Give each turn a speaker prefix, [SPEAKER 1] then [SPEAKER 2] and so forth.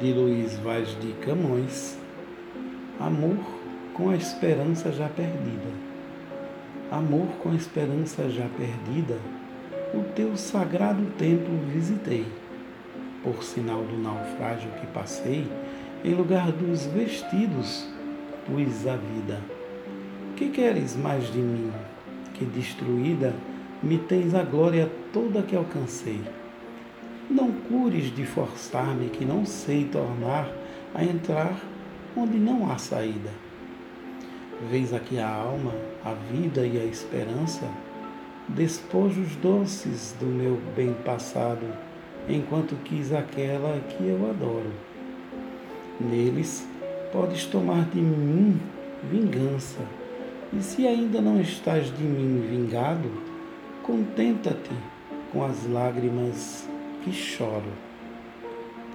[SPEAKER 1] de Luiz Vaz de Camões, Amor com a esperança já perdida. Amor com a esperança já perdida, o teu sagrado templo visitei. Por sinal do naufrágio que passei, em lugar dos vestidos, pus a vida. Que queres mais de mim? Que destruída me tens a glória toda que alcancei. Não cures de forçar-me que não sei tornar a entrar onde não há saída. Vês aqui a alma, a vida e a esperança, despojos doces do meu bem passado, enquanto quis aquela que eu adoro. Neles podes tomar de mim vingança, e se ainda não estás de mim vingado, contenta-te com as lágrimas e choro.